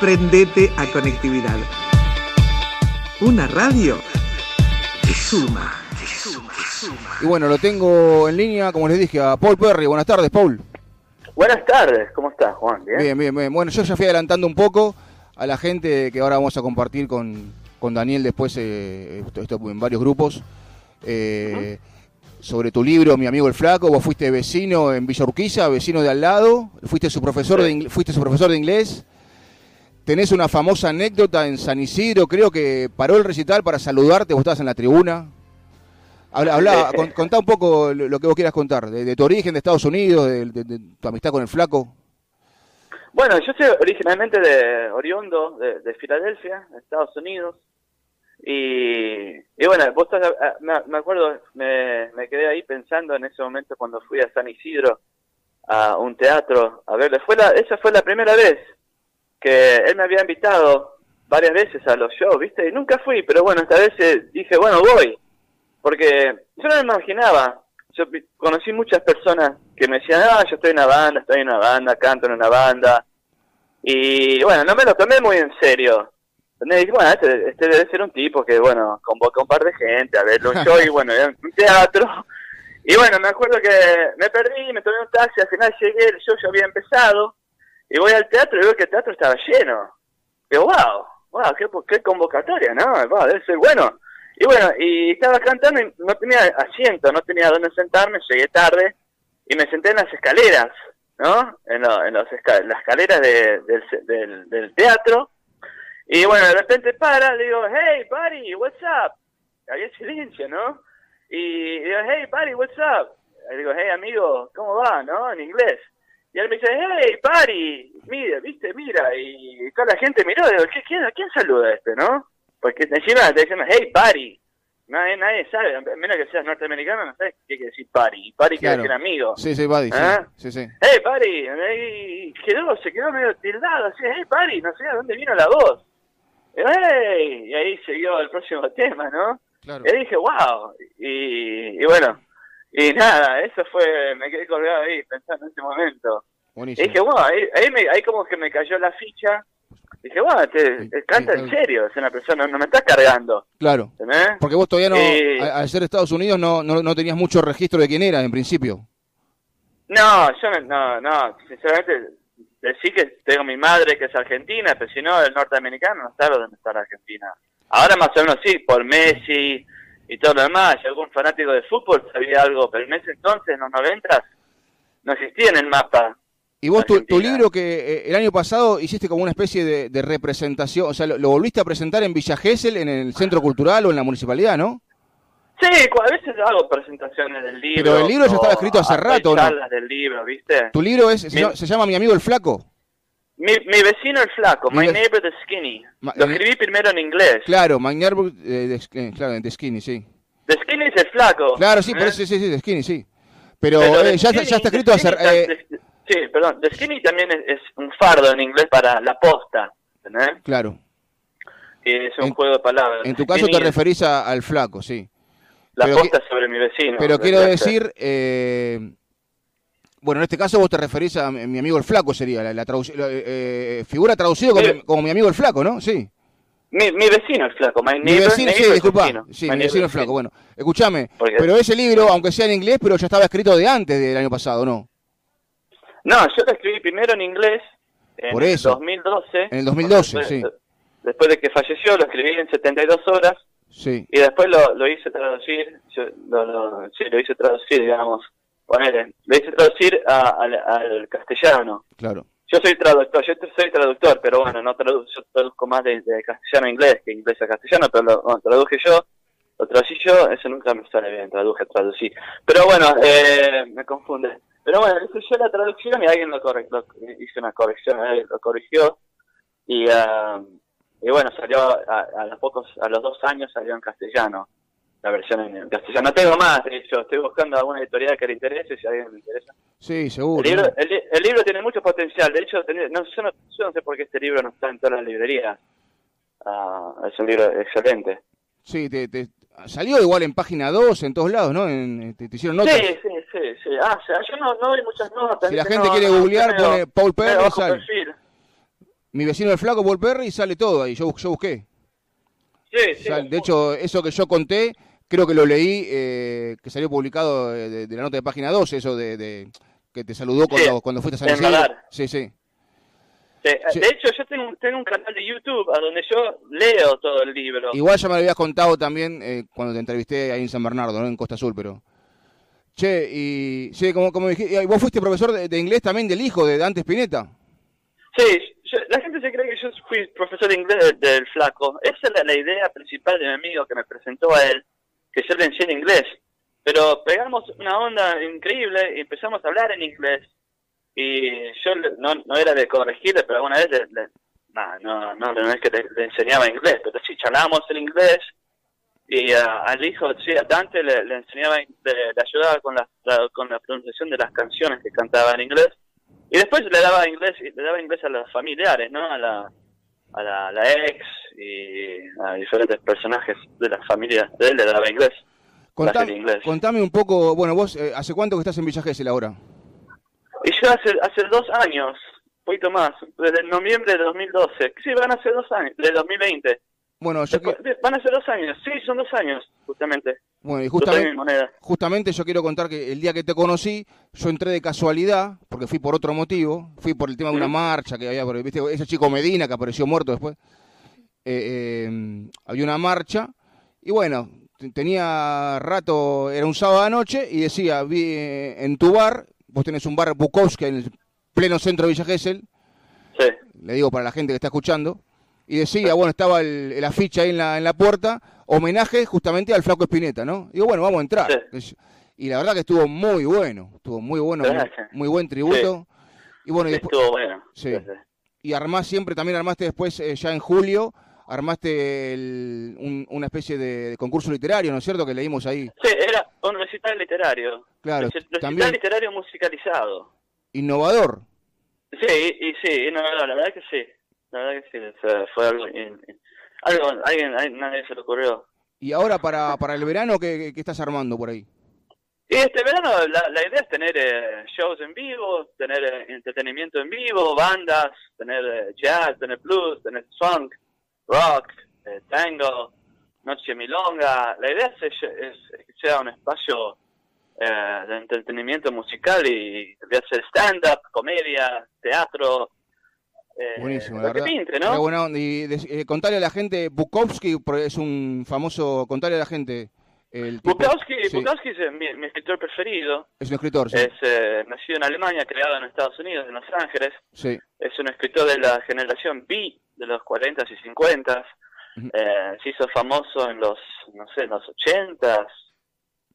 Prendete a conectividad. Una radio que suma, que suma, que suma. Y bueno, lo tengo en línea, como les dije, a Paul Perry. Buenas tardes, Paul. Buenas tardes, ¿cómo estás, Juan? ¿Bien? Bien, bien, bien. Bueno, yo ya fui adelantando un poco a la gente que ahora vamos a compartir con, con Daniel después eh, esto, esto en varios grupos. Eh, Sobre tu libro, Mi amigo el flaco, vos fuiste vecino en Villa Urquiza, vecino de al lado, fuiste su profesor, Sí. de, ingl- fuiste su profesor de inglés. Tenés una famosa anécdota en San Isidro, creo que paró el recital para saludarte, vos estabas en la tribuna. Habla, habla- con- contá un poco lo, que vos quieras contar, de, de tu origen de Estados Unidos, de, de- de tu amistad con el flaco. Bueno, yo soy originalmente de oriundo, de, de Filadelfia, Estados Unidos. Y, y bueno, vos estás- ah, me, me acuerdo, me, me quedé ahí pensando en ese momento cuando fui a San Isidro a un teatro a verle. Fue la, esa fue la primera vez que él me había invitado varias veces a los shows, ¿viste? Y nunca fui, pero bueno, esta vez eh, dije, bueno, voy. Porque yo no me imaginaba. Yo conocí muchas personas que me decían, ah, yo estoy en una banda, estoy en una banda, canto en una banda. Y bueno, no me lo tomé muy en serio. Entonces dije, bueno, este, este debe ser un tipo que, bueno, convoca un par de gente a verlo un show y bueno, un teatro. Y bueno, me acuerdo que me perdí, me tomé un taxi, al final llegué, el show ya había empezado. Y voy al teatro y veo que el teatro estaba lleno. Digo, wow, wow, qué, qué convocatoria, ¿no? Wow, bueno. Y bueno, y estaba cantando y no tenía asiento, no tenía dónde sentarme, llegué tarde y me senté en las escaleras, ¿no? En, lo- en los esca- las escaleras de- del, del, del teatro. Y bueno, de repente para, le digo, hey, buddy, what's up? Había silencio, ¿no? Y digo, hey, buddy, what's up? Le digo, hey, amigo, ¿cómo va, no? En inglés. Y él me dice, hey, buddy, mira, viste, mira. Y toda la gente miró, digo, ¿qué, quién, ¿a quién saluda este, no? Porque encima te dicen, hey, buddy. Nadie, nadie sabe, a menos que seas norteamericano, no sabes qué quiere decir. Buddy quiere Claro. decir amigo. Sí, sí, Buddy, sí, ¿Ah? sí, sí. Hey, buddy. Y quedó, se quedó medio tildado, así, hey, buddy, no sé a dónde vino la voz. Y, hey, y ahí siguió el próximo tema, ¿no? Claro. Y dije, wow. Y, y bueno, y nada, eso fue, me quedé colgado ahí pensando en ese momento. Y dije, wow, ahí, ahí, me- ahí como que me cayó la ficha. Dije, wow, te, te canta en serio, es una persona, no me estás cargando. Claro. Porque vos todavía no, al ser Estados Unidos, no, no, no tenías mucho registro de quién eras en principio. No, yo no, no, no, sinceramente, decir que tengo mi madre que es argentina, pero si no, el norteamericano no sabe dónde está la Argentina. Ahora más o menos sí, por Messi y todo lo demás, y algún fanático de fútbol sabía algo, pero en ese entonces, en los noventas, no existía en el mapa. Y vos, tu, libro que eh, el año pasado hiciste como una especie de, de representación, o sea, lo, lo volviste a presentar en Villa Gesell, en el centro cultural o en la municipalidad, ¿no? Sí, a veces hago presentaciones del libro. Pero el libro ya estaba escrito hace rato, ¿no? del libro, ¿viste? Tu libro es, se, Mi- llama- se llama Mi amigo el flaco. Mi, mi vecino el flaco, Mi My Neighbor the Skinny. Ma- Lo eh, escribí primero en inglés. Claro, Magniarburg, eh, de, eh, claro, de Skinny, sí. The Skinny es el flaco. Claro, sí, por ¿eh? eso, sí, sí, de Skinny, sí. Pero, Pero eh, The ya, Skinny- ya está The escrito hace... Skinny ta- The- sí, perdón. The Skinny también es, es un fardo en inglés para la posta. ¿entendés? claro. Es un En- juego de palabras. En tu The caso te referís a- al flaco, sí. La pero posta sobre mi vecino. Pero quiero decir, eh, bueno, en este caso vos te referís a mi, mi amigo el flaco, sería la, la traduc- la, eh, eh, figura traducido como, mi amigo el flaco, ¿no? Sí. Mi, mi vecino el flaco. My Mi neighbor, vecino, sí, disculpa. vecino. Sí, My mi vecino el flaco. Bueno, escúchame, pero ese libro, aunque sea en inglés, pero ya estaba escrito de antes del año pasado, ¿no? No, yo lo escribí primero en inglés. En Por eso. 2012. En el 2012, Después- sí. Después de que falleció, lo escribí en 72 horas. Sí, Y después lo, lo hice traducir, yo lo, lo- sí, lo hice traducir, digamos, ponele, lo hice traducir a- al, al castellano. claro. Yo soy traductor, yo soy traductor, pero bueno, no traduzco, yo traduzco más de, de castellano a inglés que inglés a castellano, pero lo bueno, traduje yo, lo traducí yo, eso nunca me sale bien, traduje, traducí. Pero bueno, eh, me confunde. Pero bueno, hice yo la traducción y alguien lo corrigió, hice una corrección, alguien lo corrigió y, ah, y bueno, salió a, a los pocos, a los dos años salió en castellano, la versión en castellano. No tengo más, de hecho, estoy buscando alguna editorial que le interese, si a alguien le interesa. Sí, seguro. El libro, ¿no? el, li- el libro tiene mucho potencial. De hecho, no, yo, no, yo no sé por qué este libro no está en todas las librerías. Ah, es un libro excelente. Sí, te, te- salió igual en página 2, en todos lados, ¿no? En- te, te hicieron notas. Sí, sí, sí, sí. Ah, o sea, yo no, no doy muchas notas. Si la gente quiere googlear, pone Paul Perry, bajo sale. perfil. Mi vecino el flaco Paul Perry sale todo ahí, yo, yo busqué. Sí, sí. Sale- de hecho, eso que yo conté, creo que lo leí, eh, que salió publicado eh, de, de la nota de página 12, eso de, de- que te saludó cuando, Sí, cuando fuiste a San Isidro. Sí, sí. Sí, Sí. De hecho, yo tengo, un- tengo un canal de YouTube a donde yo leo todo el libro. Igual ya me lo habías contado también eh, cuando te entrevisté ahí en San Bernardo, ¿no? En Costa Azul, pero... Che, y... Sí, como, como dijiste, y vos fuiste profesor de, de inglés también del hijo de Dante Spinetta. Sí, yo- la gente se cree que yo fui profesor de inglés del, del flaco. Esa era la idea principal de mi amigo que me presentó a él, que yo le enseñe inglés. Pero pegamos una onda increíble y empezamos a hablar en inglés. Y yo no, no era de corregirle, pero alguna vez le, le- no, no, no es que le, enseñaba inglés, pero sí charlábamos en inglés. Y ah, al hijo, sí, a Dante le, enseñaba, le, ayudaba con la, la- con la pronunciación de las canciones que cantaba en inglés. Y después le daba inglés, le daba inglés a los familiares, ¿no? A la, a la, la ex y a diferentes personajes de la familia de él le daba inglés. Contame, de inglés. contame un poco, bueno, vos, eh, ¿hace cuánto que estás en Villa Gesell ahora? Y yo hace, hace dos años, un poquito más, desde noviembre de 2012, sí, van a ser dos años, de 2020. Bueno, yo Después- que- Van a ser dos años, sí, son dos años, justamente. bueno, y justamente, justamente yo quiero contar que el día que te conocí, yo entré de casualidad, porque fui por otro motivo, fui por el tema de una marcha que había, porque, viste, ese chico Medina que apareció muerto después, eh, eh, había una marcha, y bueno, te- tenía rato, era un sábado de noche, y decía, vi eh, en tu bar, vos tenés un bar Bukowski en el pleno centro de Villa Gesell, Sí, le digo para la gente que está escuchando, y decía, bueno, estaba el, el afiche ahí en la, en la puerta, homenaje justamente al flaco Espineta, ¿no? Digo, bueno, vamos a entrar. Y la verdad que estuvo muy bueno, estuvo muy bueno, muy, buen tributo. Y bueno, y, después, estuvo bueno. Sí. Y armás siempre, también armaste después, eh, ya en julio, armaste el- un- una especie de, de concurso literario, ¿no es cierto? Que leímos ahí. Sí, era un recital literario. Claro, Reci- Recital también literario musicalizado. innovador. Sí, y sí, no, no, la verdad que sí. La verdad que sí, o sea, fue algo... algo alguien, a nadie se le ocurrió. Y ahora para, para el verano, ¿qué, qué- estás armando por ahí? Y este verano la, la idea es tener eh, shows en vivo, tener eh, entretenimiento en vivo, bandas, tener eh, jazz, tener blues, tener funk, rock, eh, tango, noche milonga. La idea es, es- es que sea un espacio eh, de entretenimiento musical y de hacer stand-up, comedia, teatro. Eh, Buenísimo, la que verdad. pinte, Qué ¿no? buena onda. Y eh, contarle a la gente, Bukowski es un famoso, contarle a la gente. El tipo- Bukowski, sí, Bukowski es mi, mi escritor preferido. es un escritor, sí. Es eh, nacido en Alemania, creado en Estados Unidos, en Los Ángeles. sí. es un escritor de la generación B de los 40 y 50 Ujú. eh, se hizo famoso en los no sé en los 80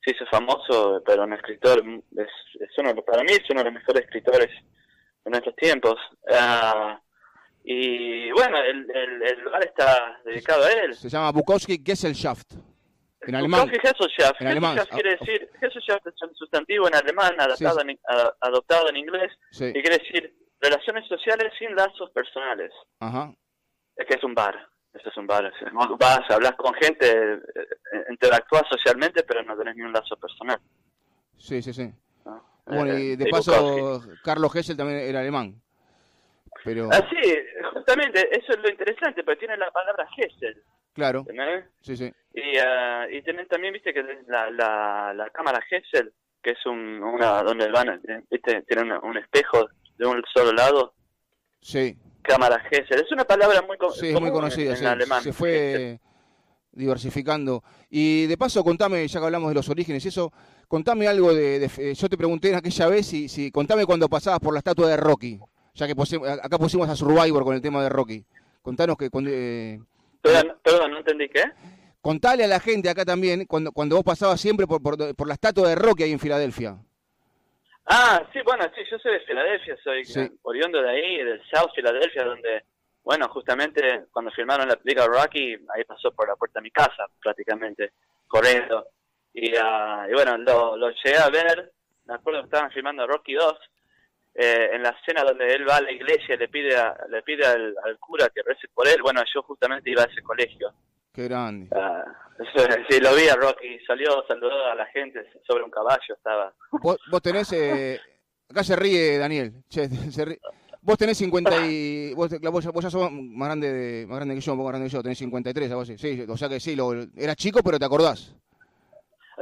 se hizo famoso pero un escritor es, es uno para mí es uno de los mejores escritores de nuestros tiempos Ah, y bueno el, el, el lugar está dedicado a él Se llama Bukowski Gesellschaft. En alemán. Gesellschaft. En alemán. Gesellschaft quiere decir Gesellschaft es un sustantivo en alemán adaptado, Sí, En, a- adoptado en inglés Sí. y quiere decir relaciones sociales sin lazos personales Ajá. Es que es un bar. Esto es un bar. vas, hablas con gente, eh, eh, interactúas socialmente, pero no tenés ni un lazo personal. Sí, sí, sí. ¿no? Bueno, Eh, y de y paso. Carlos Gessel también era alemán. Pero, Ah, sí, justamente, eso es lo interesante, porque tiene la palabra Gesell, claro, sí, sí. Y, ah, y tenés también, viste, que la, la, la cámara Gesell, que es un, una, donde van, viste, tiene una- un espejo de un solo lado, Sí, cámara Gesell. Es una palabra muy, co- sí, es muy conocida. en, sí. en alemán. Se fue diversificando. Y de paso, contame, ya que hablamos de los orígenes y eso, contame algo de, de- eh, yo te pregunté en aquella vez si, si contame cuando pasabas por la estatua de Rocky, ya que pusi- acá pusimos a Survivor con el tema de Rocky. Contanos que cuando, eh, Perdón, perdón, no entendí qué. contale a la gente acá también cuando, cuando vos pasabas siempre por, por, por la estatua de Rocky ahí en Filadelfia. Ah, sí, bueno, sí, yo soy de Filadelfia, soy Sí. oriundo de ahí, del South Filadelfia, donde, bueno, justamente cuando filmaron la película Rocky, ahí pasó por la puerta de mi casa, prácticamente, corriendo. Y, ah, y bueno, lo, lo llegué a ver, me acuerdo que estaban filmando Rocky 2, eh, en la escena donde él va a la iglesia y le pide, a- le pide al, al cura que rece por él, bueno, yo justamente iba a ese colegio. Qué grande. Ah, sí, lo vi a Rocky, salió, saludó a la gente sobre un caballo, estaba. Vos, vos tenés, eh, acá se ríe Daniel, che, se ríe. Vos tenés 50 y... Vos, vos, vos ya sos más grande, de, más grande que yo, un poco más grande que yo, tenés 53, algo así. Sí, o sea que sí, lo, eras chico, pero te acordás.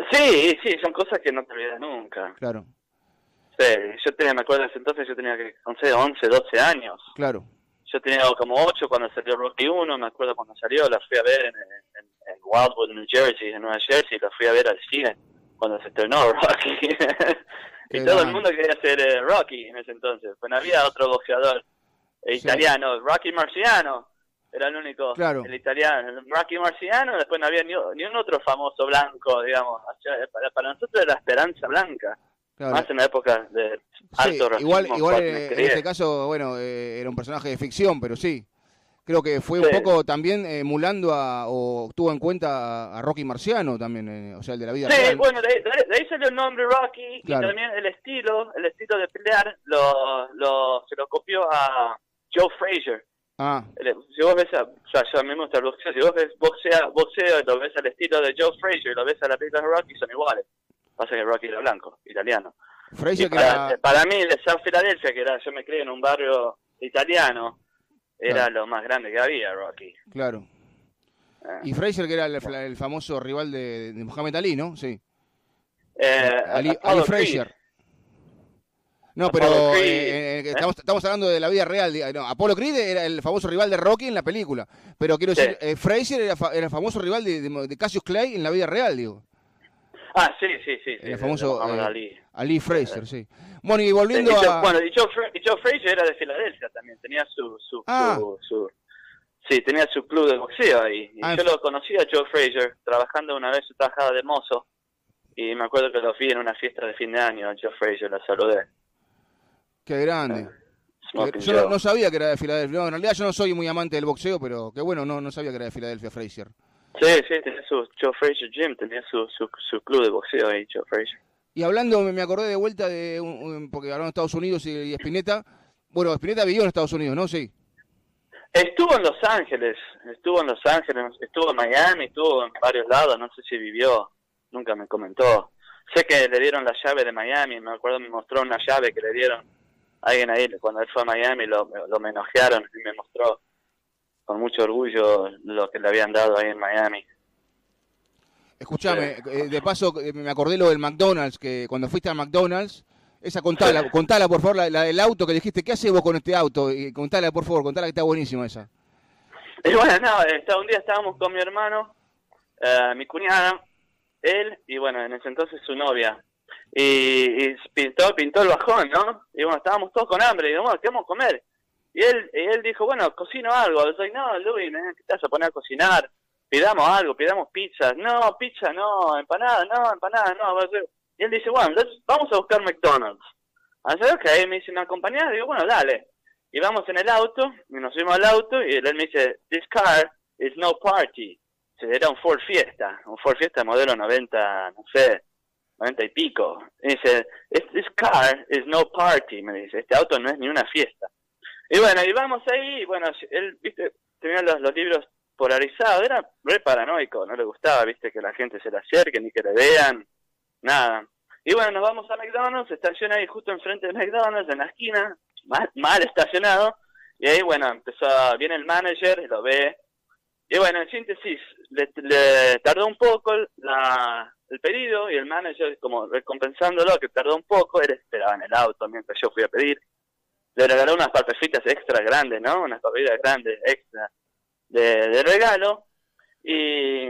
Sí, sí, son cosas que no te olvidas nunca. Claro. Sí, yo tenía, me acuerdo ese entonces, yo tenía que 11, 11, 12 años. Claro. Yo tenía como 8 cuando salió Rocky 1, me acuerdo cuando salió, la fui a ver en, en, en Wildwood, New Jersey, en Nueva Jersey, la fui a ver al cine cuando se estrenó Rocky. y todo el mundo quería ser eh, Rocky en ese entonces. Bueno, había otro boxeador eh, italiano, Rocky Marciano, era el único, claro. el italiano, Rocky Marciano, después no había ni, ni un otro famoso blanco, digamos. Para, para nosotros era la esperanza blanca. Claro. Más en la época de alto sí, Igual, igual en, en este caso, bueno, eh, era un personaje de ficción, pero sí. Creo que fue sí. un poco también emulando a, o tuvo en cuenta a Rocky Marciano también, eh, o sea, el de la vida sí, real. bueno, de, de, ahí salió el nombre Rocky claro. y también el estilo, el estilo de pelear lo, lo se lo copió a Joe Frazier. Ah. Si vos ves, a, o sea, yo el boxeo, si vos ves boxeo y lo ves al estilo de Joe Frazier y lo ves a la película de Rocky, son iguales. Pasa que Rocky era blanco, italiano. Que para, era... para mí, de South Philadelphia, que era, yo me crié en un barrio italiano, era claro. lo más grande que había, Rocky. Claro. Ah. Y Fraser, que era el, el famoso rival de, de, Muhammad Ali, ¿no? Sí. Eh, Ali, Ali Fraser. No, pero eh, eh, estamos, estamos, hablando de la vida real. No, Apollo Creed era el famoso rival de Rocky en la película. Pero quiero decir, sí. Fraser era, era, el famoso rival de, de, Cassius Clay en la vida real, digo. Ah, sí, sí, sí. El famoso Ali. Ali Fraser, sí. Bueno, y volviendo y, a... Bueno, y Joe, y Joe, Frazier era de Filadelfia también, tenía su... su, ah. su, su sí, tenía su club de boxeo ahí. Y ah, yo lo conocí a Joe Frazier trabajando una vez, yo trabajaba de mozo. Y me acuerdo que lo vi en una fiesta de fin de año, a Joe Frazier, la saludé. Qué grande. Eh, yo no, no, sabía que era de Filadelfia. No, en realidad yo no soy muy amante del boxeo, pero qué bueno, no, no sabía que era de Filadelfia Frazier. Sí, sí, tenía su Joe Frazier Gym, tenía su, su, su club de boxeo ahí, Joe Frazier. Y hablando, me acordé de vuelta de, un, un, porque hablaron de Estados Unidos y, y Spinetta. Bueno, Spinetta vivió en Estados Unidos, ¿no? Sí. Estuvo en Los Ángeles, estuvo en Los Ángeles, estuvo en Miami, estuvo en varios lados, no sé si vivió, nunca me comentó. Sé que le dieron la llave de Miami, me acuerdo me mostró una llave que le dieron a alguien ahí, cuando él fue a Miami lo, lo homenajearon y me mostró con mucho orgullo lo que le habían dado ahí en Miami. Escúchame, eh, de paso me acordé lo del McDonald's, que cuando fuiste al McDonald's, esa contala, contala por favor, la, la, del auto que dijiste, ¿qué haces vos con este auto? Y contala por favor, contala que está buenísima esa. Y bueno, no, está, un día estábamos con mi hermano, eh, mi cuñada, él y bueno, en ese entonces su novia. Y, y, pintó, pintó el bajón, ¿no? Y bueno, estábamos todos con hambre, y dijimos, bueno, ¿qué vamos a comer? Y él, él dijo, bueno, cocino algo. Yo no, Luis, ¿qué te vas a poner a cocinar? pidamos algo, pidamos pizza. No, pizza no, empanada, no, empanada no. Y él dice, bueno, vamos a buscar McDonald's. Así, ok, me dice, ¿me acompañás? Digo, bueno, dale. Y vamos en el auto, y nos subimos al auto, y él me dice, this car is no party. Era un Ford Fiesta, un Ford Fiesta modelo 90, no sé, 90 y pico. Y dice, this car is no party, me dice, este auto no es ni una fiesta. Y bueno, y vamos ahí, y bueno, él, viste, tenía los, libros polarizado, era re paranoico, no le gustaba, viste, que la gente se le acerque ni que le vean, nada. Y bueno, nos vamos a McDonald's, estaciona ahí justo enfrente de McDonald's, en la esquina, mal, mal estacionado, y ahí, bueno, empezó, viene el manager y lo ve, y bueno, en síntesis, le, le tardó un poco el pedido, y el manager, como recompensándolo, que tardó un poco, él esperaba en el auto mientras yo fui a pedir, le regaló unas papas fritas extra grandes, ¿no? Unas papitas grandes, extra, de, de regalo. Y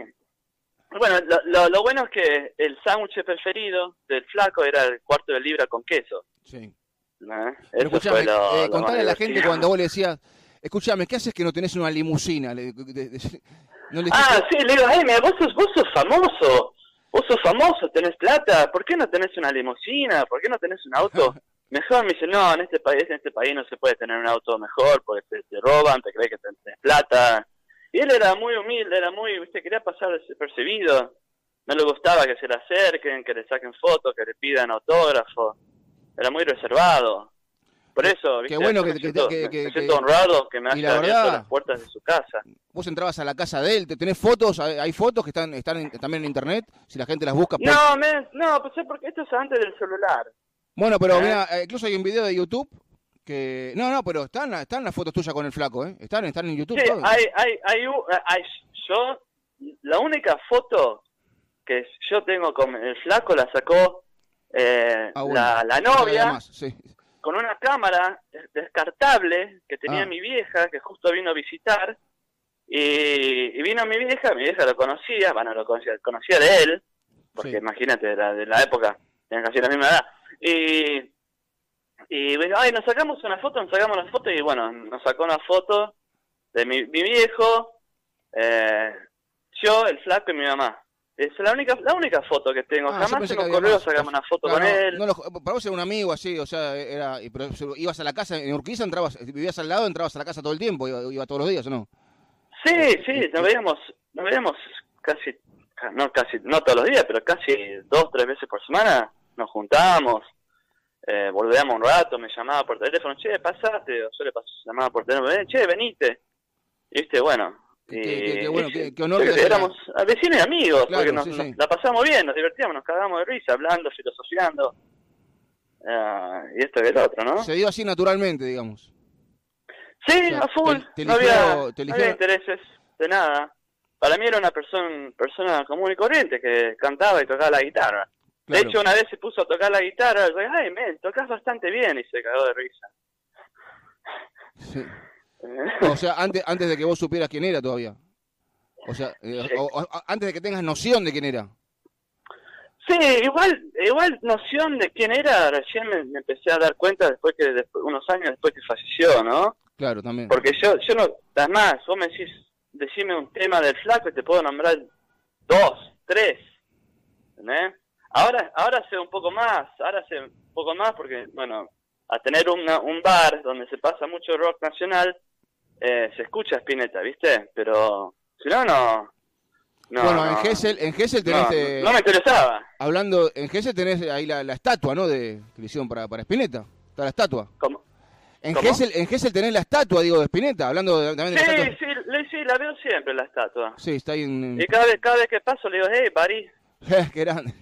bueno, lo, lo, lo, bueno es que el sándwich preferido del flaco era el cuarto de libra con queso. Sí. ¿No? Pero escuchame, lo, eh, contale a la gente cuando vos le decías, escúchame, ¿qué haces que no tenés una limusina? Le, de, de, no le ah, sí, le digo, hey, mira, vos sos, vos sos famoso, vos sos famoso, tenés plata, ¿por qué no tenés una limusina? ¿Por qué no tenés un auto? mejor me dice, no, en este país, en este país no se puede tener un auto mejor porque te, te roban, te crees que tenés plata. Y él era muy humilde, era muy, viste, quería pasar desapercibido. No le gustaba que se le acerquen, que le saquen fotos, que le pidan autógrafo. Era muy reservado. Por eso, viste, Qué bueno que, me siento, que, que, me siento honrado que me haya abierto las puertas de su casa. Vos entrabas a la casa de él, ¿te tenés fotos? ¿Hay fotos que están están en, también en internet? Si la gente las busca. Por... No, me, no, pues porque esto es antes del celular. Bueno, pero ¿Eh? mira, incluso hay un video de YouTube Que, no, no, pero están, están las fotos tuyas con el flaco, ¿eh? Están, están en YouTube. Sí, todo. hay, hay, hay, u- hay- yo, la única foto que yo tengo con el flaco la sacó eh, Ah, bueno. la, la novia sí. con una cámara des- descartable que tenía Ah. mi vieja, que justo vino a visitar. Y, y vino mi vieja, mi vieja lo conocía, bueno, lo conocía, conocía de él, porque Sí. imagínate, era de la época, tenían casi la misma edad. Y, y bueno, ay, nos sacamos una foto, nos sacamos una foto, y bueno, nos sacó una foto de mi, mi viejo, eh, yo, el flaco y mi mamá. Es la única, la única foto que tengo. Ah, Jamás correo más. sacamos una foto Claro, con no, él. no lo- para vos era un amigo así, o sea, era, pero ibas a la casa en Urquiza, entrabas, vivías al lado, entrabas a la casa todo el tiempo, iba, iba todos los días, ¿o no? Sí, sí, nos veíamos, nos veíamos casi, ca- no casi, no todos los días, pero casi dos, tres veces por semana nos juntábamos, eh, volvíamos un rato, me llamaba por teléfono, che, pasate, o yo le pas- llamaba por teléfono, "Ven, che, venite. Y viste, bueno. Qué- y- qué- qué bueno, y- qué- qué honor que éramos vecinos y amigos, Claro, porque nos, sí, nos sí. la pasamos bien, nos divertíamos, nos cagábamos de risa, hablando, filosofiando. Ah, y esto y el otro, ¿no? Se dio así naturalmente, digamos. Sí, O sea, a full. te- te no, había, te no había intereses de nada. Para mí era una persona, persona común y corriente que cantaba y tocaba la guitarra. Claro. De hecho, una vez se puso a tocar la guitarra, yo, ay, men, tocas bastante bien, y se cagó de risa. Sí. O sea, antes, antes de que vos supieras quién era todavía. O sea, eh, Sí. o- o- antes de que tengas noción de quién era. Sí, igual, igual noción de quién era, recién me, me empecé a dar cuenta después que, después, unos años después que falleció, ¿no? Claro, también. Porque yo, yo no, además, vos me decís, decime un tema del flaco y te puedo nombrar dos, tres, ¿entendés? Ahora, ahora sé un poco más, ahora sé un poco más porque, bueno, a tener una- un bar donde se pasa mucho rock nacional, eh, se escucha Spinetta, ¿viste? Pero, si no, no... no bueno, no, en Gessel, en Gessel tenés, no, eh, no me interesaba. hablando, en Gessel tenés ahí la, la estatua, ¿no? De, que le hicieron para, para Spinetta. Está la estatua. En ¿Cómo? Gessel, en Gessel tenés la estatua, digo, de Spinetta, hablando de- también de sí, la estatua. sí, le- sí, la veo siempre, la estatua. Sí, está ahí en... Y cada vez, cada vez que paso le digo, hey, buddy. qué grande.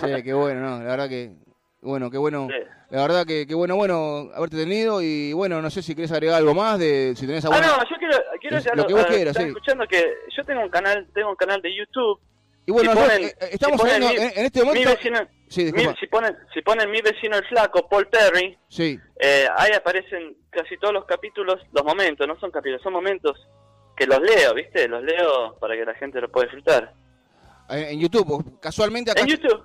Sí, qué bueno, ¿no? La verdad que... Bueno, qué bueno. Sí. La verdad que, qué bueno, bueno, haberte tenido y bueno, no sé si querés agregar algo más de si tenés Ah, alguna... no, yo quiero, quiero Es lo que vos quieras, sí. escuchando que yo tengo un canal, tengo un canal de YouTube. Y bueno, si nosotros, ponen- eh, estamos si hablando mi- en, en este momento... Mi vecino, Sí, mi- disculpa. si ponen, si ponen mi vecino el flaco, Paul Perry, Sí, eh, ahí aparecen casi todos los capítulos, los momentos, no son capítulos, son momentos que los leo, ¿viste? Los leo para que la gente lo pueda disfrutar. En, en YouTube. Casualmente acá, En YouTube.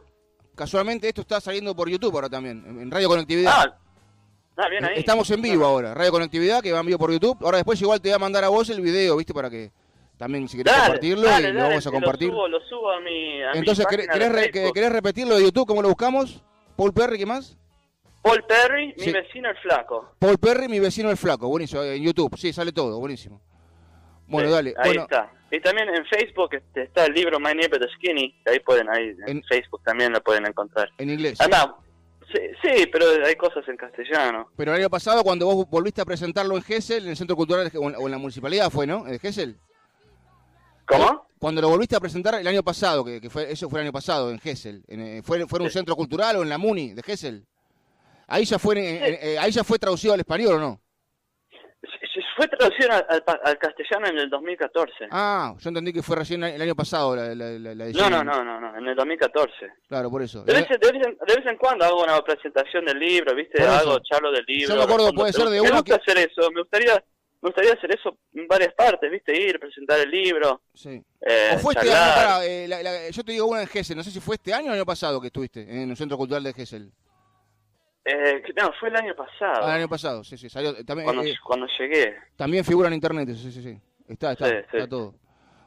casualmente esto está saliendo por YouTube ahora también, en, Radio Conectividad. Ah, ah, bien ahí. Estamos en vivo ahora, Radio Conectividad, que va en vivo por YouTube. Ahora después igual te voy a mandar a vos el video, ¿viste? Para que también si querés Dale, compartirlo dale, y lo dale, vamos a compartir. Lo subo, lo subo a mi, a mi Entonces, ¿querés, página de querés re- Facebook. querés repetirlo de YouTube? ¿Cómo lo buscamos? Paul Perry, ¿qué más? Paul Perry, mi vecino el flaco. Paul Perry, mi vecino el flaco, buenísimo, en YouTube, sí, sale todo, buenísimo. Bueno, Sí, dale. Ahí bueno, está. Y también en Facebook este, está el libro My Neighbor the Skinny, que ahí pueden, ahí en, En- Facebook también lo pueden encontrar. en inglés. Ah, no. Sí, sí, pero hay cosas en castellano. Pero el año pasado, cuando vos volviste a presentarlo en Gessel, en el Centro Cultural o en, o en la municipalidad, fue, ¿no? ¿De Gessel? ¿Cómo? Cuando lo volviste a presentar el año pasado, que, que fue eso fue el año pasado, en Gessel. En, eh, ¿Fue, fue en un Sí. centro cultural o en la MUNI de Gessel? Ahí ya fue, en- en- eh, ahí ya fue traducido al español, ¿o no? Fue traducido al, castellano en el 2014. Ah, yo entendí que fue recién el año pasado la, la, la- la no, edición. no, no, no, no, en el 2014. Claro, por eso. De vez, de, vez en, de vez en cuando hago una presentación del libro, ¿viste? Hago charlo del libro. Yo me acuerdo, puede ser de uno Me gusta que- hacer eso, me gustaría, me gustaría hacer eso en varias partes, ¿viste? Ir, presentar el libro. Sí. Eh, ¿O fue este año? Eh, la- la- yo te digo una en Gessel, no sé si fue este año o el año pasado que estuviste en el Centro Cultural de Gessel. Eh, no, fue el año pasado. Ah, el año pasado, sí, sí, salió. También, cuando, eh, cuando llegué. también figura en internet, sí, sí, sí. Está, está, Sí, está sí. todo.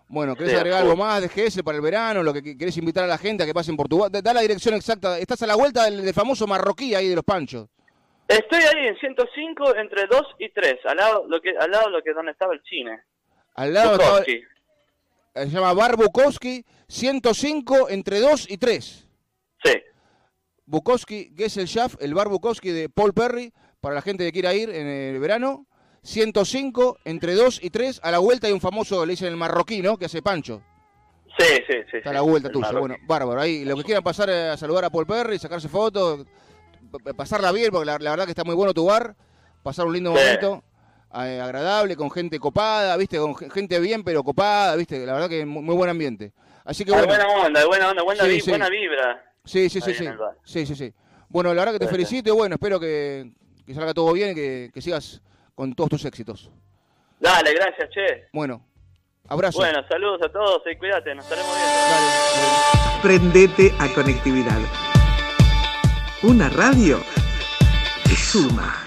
Bueno, ¿querés Sí, agregar algo más de GS para el verano? ¿Lo que que querés invitar a la gente a que pasen por tu... Da la dirección exacta. Estás a la vuelta del, del famoso marroquí ahí de los panchos. Estoy ahí en 105 entre 2 y 3, al lado lo que al lado lo que donde estaba el cine. Al lado estaba- Bukowski. eh, se llama Bar Bukowski, 105 entre 2 y 3. Sí. Bukowski, que es el bar Bukowski de Paul Perry, para la gente que quiera ir en el verano. 105 entre 2 y 3, a la vuelta hay un famoso, le dicen el marroquí, ¿no? Que hace pancho. Sí, sí, sí. Está a sí, la vuelta el tuya. Bueno, bárbaro. Ahí, lo que quieran pasar eh, a saludar a Paul Perry, sacarse fotos, pasarla bien, porque la, verdad que está muy bueno tu bar, pasar un lindo momento, eh, agradable, con gente copada, viste, con gente bien pero copada, viste, la verdad que muy, buen ambiente. Así que bueno. buena onda, buena onda, buena, buena vibra. Sí, sí, sí, sí. Sí, sí, sí. Bueno, la verdad que te felicito y bueno, espero que, que salga todo bien y que, que sigas con todos tus éxitos. Dale, gracias, che. Bueno, abrazo. Bueno, saludos a todos y cuídate, nos estaremos viendo. Dale. Prendete a conectividad. Una radio que suma.